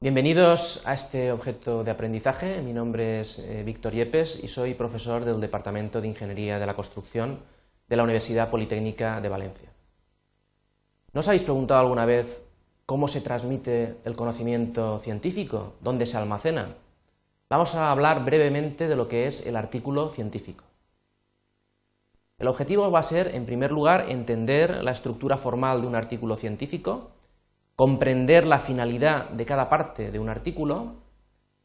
Bienvenidos a este objeto de aprendizaje. Mi nombre es eh, Víctor Yepes y soy profesor del Departamento de Ingeniería de la Construcción de la Universidad Politécnica de Valencia. ¿No habéis preguntado alguna vez cómo se transmite el conocimiento científico? ¿Dónde se almacena? Vamos a hablar brevemente de lo que es el artículo científico. El objetivo va a ser, en primer lugar, entender la estructura formal de un artículo científico, comprender la finalidad de cada parte de un artículo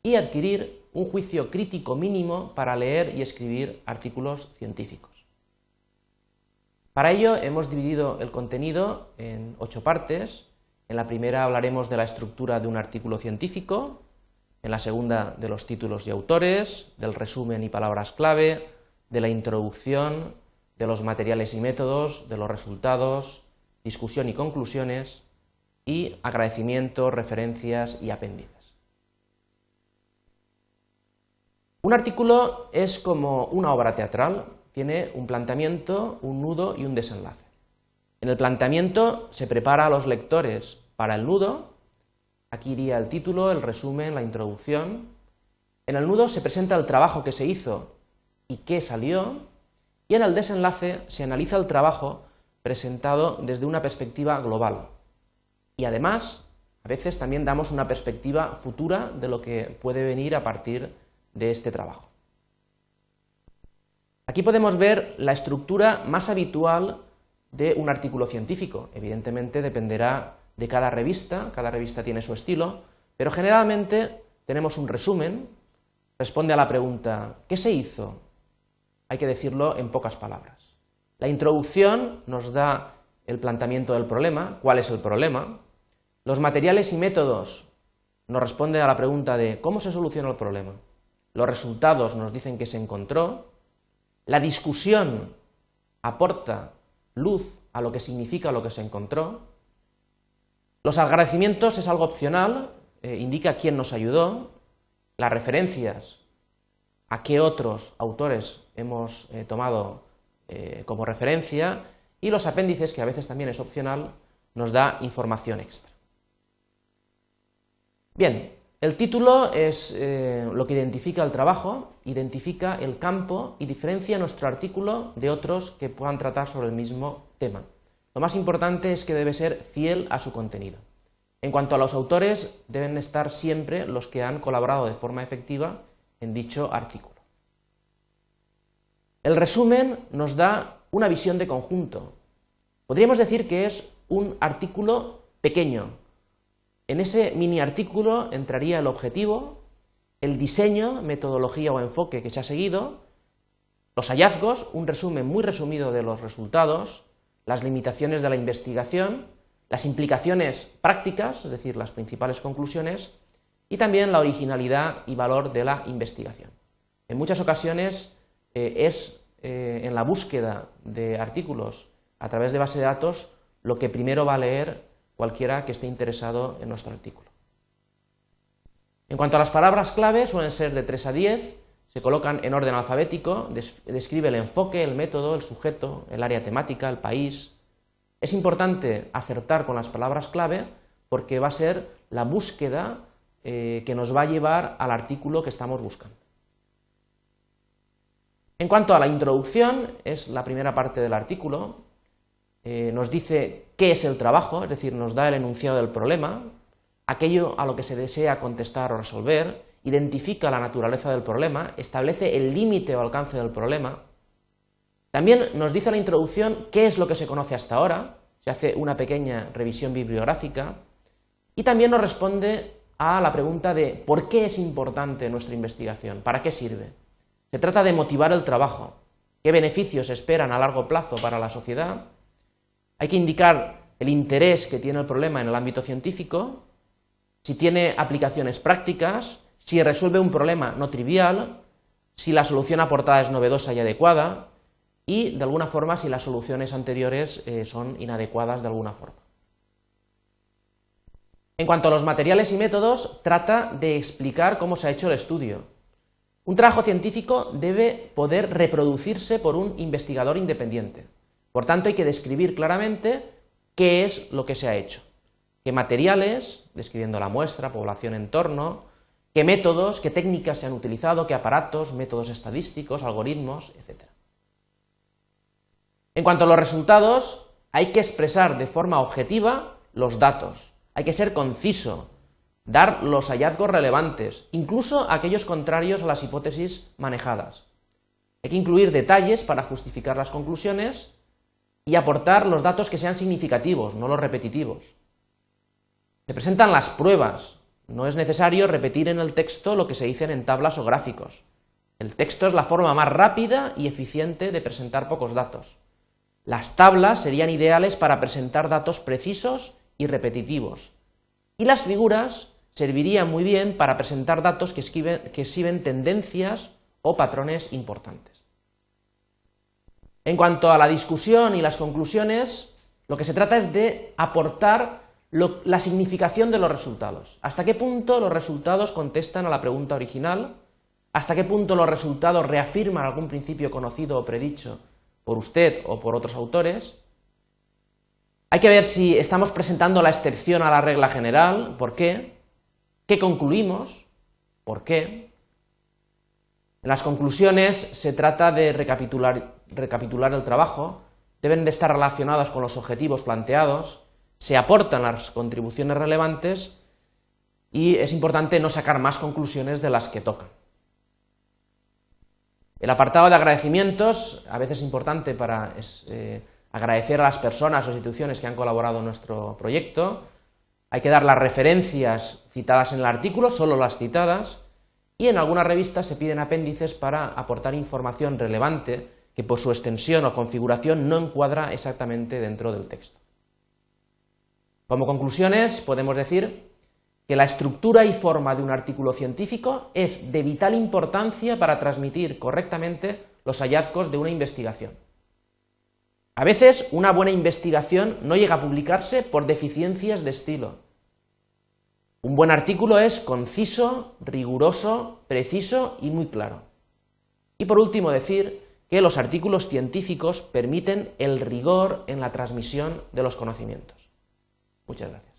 y adquirir un juicio crítico mínimo para leer y escribir artículos científicos. Para ello hemos dividido el contenido en ocho partes. En la primera hablaremos de la estructura de un artículo científico, en la segunda de los títulos y autores, del resumen y palabras clave, de la introducción, de los materiales y métodos, de los resultados, discusión y conclusiones, y agradecimientos, referencias y apéndices. Un artículo es como una obra teatral, tiene un planteamiento, un nudo y un desenlace. En el planteamiento se prepara a los lectores para el nudo, aquí iría el título, el resumen, la introducción. En el nudo se presenta el trabajo que se hizo y qué salió, y en el desenlace se analiza el trabajo presentado desde una perspectiva global, y además, a veces también damos una perspectiva futura de lo que puede venir a partir de este trabajo. Aquí podemos ver la estructura más habitual de un artículo científico. Evidentemente dependerá de cada revista, cada revista tiene su estilo, pero generalmente tenemos un resumen, responde a la pregunta ¿qué se hizo? Hay que decirlo en pocas palabras. La introducción nos da el planteamiento del problema, cuál es el problema. Los materiales y métodos nos responden a la pregunta de cómo se soluciona el problema. Los resultados nos dicen que se encontró. La discusión aporta luz a lo que significa lo que se encontró. Los agradecimientos es algo opcional, eh, indica quién nos ayudó. Las referencias, a qué otros autores hemos eh, tomado eh, como referencia y los apéndices, que a veces también es opcional, nos da información extra. Bien, el título es eh, lo que identifica el trabajo, identifica el campo y diferencia nuestro artículo de otros que puedan tratar sobre el mismo tema. Lo más importante es que debe ser fiel a su contenido. En cuanto a los autores, deben estar siempre los que han colaborado de forma efectiva en dicho artículo. El resumen nos da una visión de conjunto. Podríamos decir que es un artículo pequeño. En ese mini artículo entraría el objetivo, el diseño, metodología o enfoque que se ha seguido, los hallazgos, un resumen muy resumido de los resultados, las limitaciones de la investigación, las implicaciones prácticas, es decir, las principales conclusiones, y también la originalidad y valor de la investigación. En muchas ocasiones eh, es eh, en la búsqueda de artículos a través de base de datos lo que primero va a leer cualquiera que esté interesado en nuestro artículo. En cuanto a las palabras clave, suelen ser de 3 a 10, se colocan en orden alfabético, describe el enfoque, el método, el sujeto, el área temática, el país. Es importante acertar con las palabras clave porque va a ser la búsqueda eh, que nos va a llevar al artículo que estamos buscando. En cuanto a la introducción, es la primera parte del artículo, eh, nos dice qué es el trabajo, es decir, nos da el enunciado del problema, aquello a lo que se desea contestar o resolver, identifica la naturaleza del problema, establece el límite o alcance del problema. También nos dice la introducción qué es lo que se conoce hasta ahora, se hace una pequeña revisión bibliográfica, y también nos responde a la pregunta de ¿por qué es importante nuestra investigación? ¿Para qué sirve? Se trata de motivar el trabajo. ¿Qué beneficios esperan a largo plazo para la sociedad? Hay que indicar el interés que tiene el problema en el ámbito científico, si tiene aplicaciones prácticas, si resuelve un problema no trivial, si la solución aportada es novedosa y adecuada, y de alguna forma si las soluciones anteriores eh, son inadecuadas de alguna forma. En cuanto a los materiales y métodos, trata de explicar cómo se ha hecho el estudio, un trabajo científico debe poder reproducirse por un investigador independiente. Por tanto, hay que describir claramente qué es lo que se ha hecho. qué materiales, describiendo la muestra, población, entorno, qué métodos, qué técnicas se han utilizado, qué aparatos, métodos estadísticos, algoritmos, etc. En cuanto a los resultados, hay que expresar de forma objetiva los datos, hay que ser conciso, dar los hallazgos relevantes, incluso aquellos contrarios a las hipótesis manejadas. Hay que incluir detalles para justificar las conclusiones y aportar los datos que sean significativos, no los repetitivos. Se presentan las pruebas. No es necesario repetir en el texto lo que se dicen en tablas o gráficos. El texto es la forma más rápida y eficiente de presentar pocos datos. Las tablas serían ideales para presentar datos precisos y repetitivos. Y las figuras servirían muy bien para presentar datos que, exhiben tendencias o patrones importantes. En cuanto a la discusión y las conclusiones, lo que se trata es de aportar la significación de los resultados. ¿Hasta qué punto los resultados contestan a la pregunta original? ¿Hasta qué punto los resultados reafirman algún principio conocido o predicho por usted o por otros autores? Hay que ver si estamos presentando la excepción a la regla general, ¿por qué? ¿Qué concluimos? ¿Por qué? En las conclusiones se trata de recapitular, el trabajo, deben de estar relacionados con los objetivos planteados, se aportan las contribuciones relevantes y es importante no sacar más conclusiones de las que tocan. El apartado de agradecimientos, a veces es importante para eh, agradecer a las personas o instituciones que han colaborado en nuestro proyecto. Hay que dar las referencias citadas en el artículo, solo las citadas, y en algunas revistas se piden apéndices para aportar información relevante que por su extensión o configuración no encuadra exactamente dentro del texto. Como conclusiones, podemos decir que la estructura y forma de un artículo científico es de vital importancia para transmitir correctamente los hallazgos de una investigación. A veces una buena investigación no llega a publicarse por deficiencias de estilo. Un buen artículo es conciso, riguroso, preciso y muy claro. Y por último decir que los artículos científicos permiten el rigor en la transmisión de los conocimientos. Muchas gracias.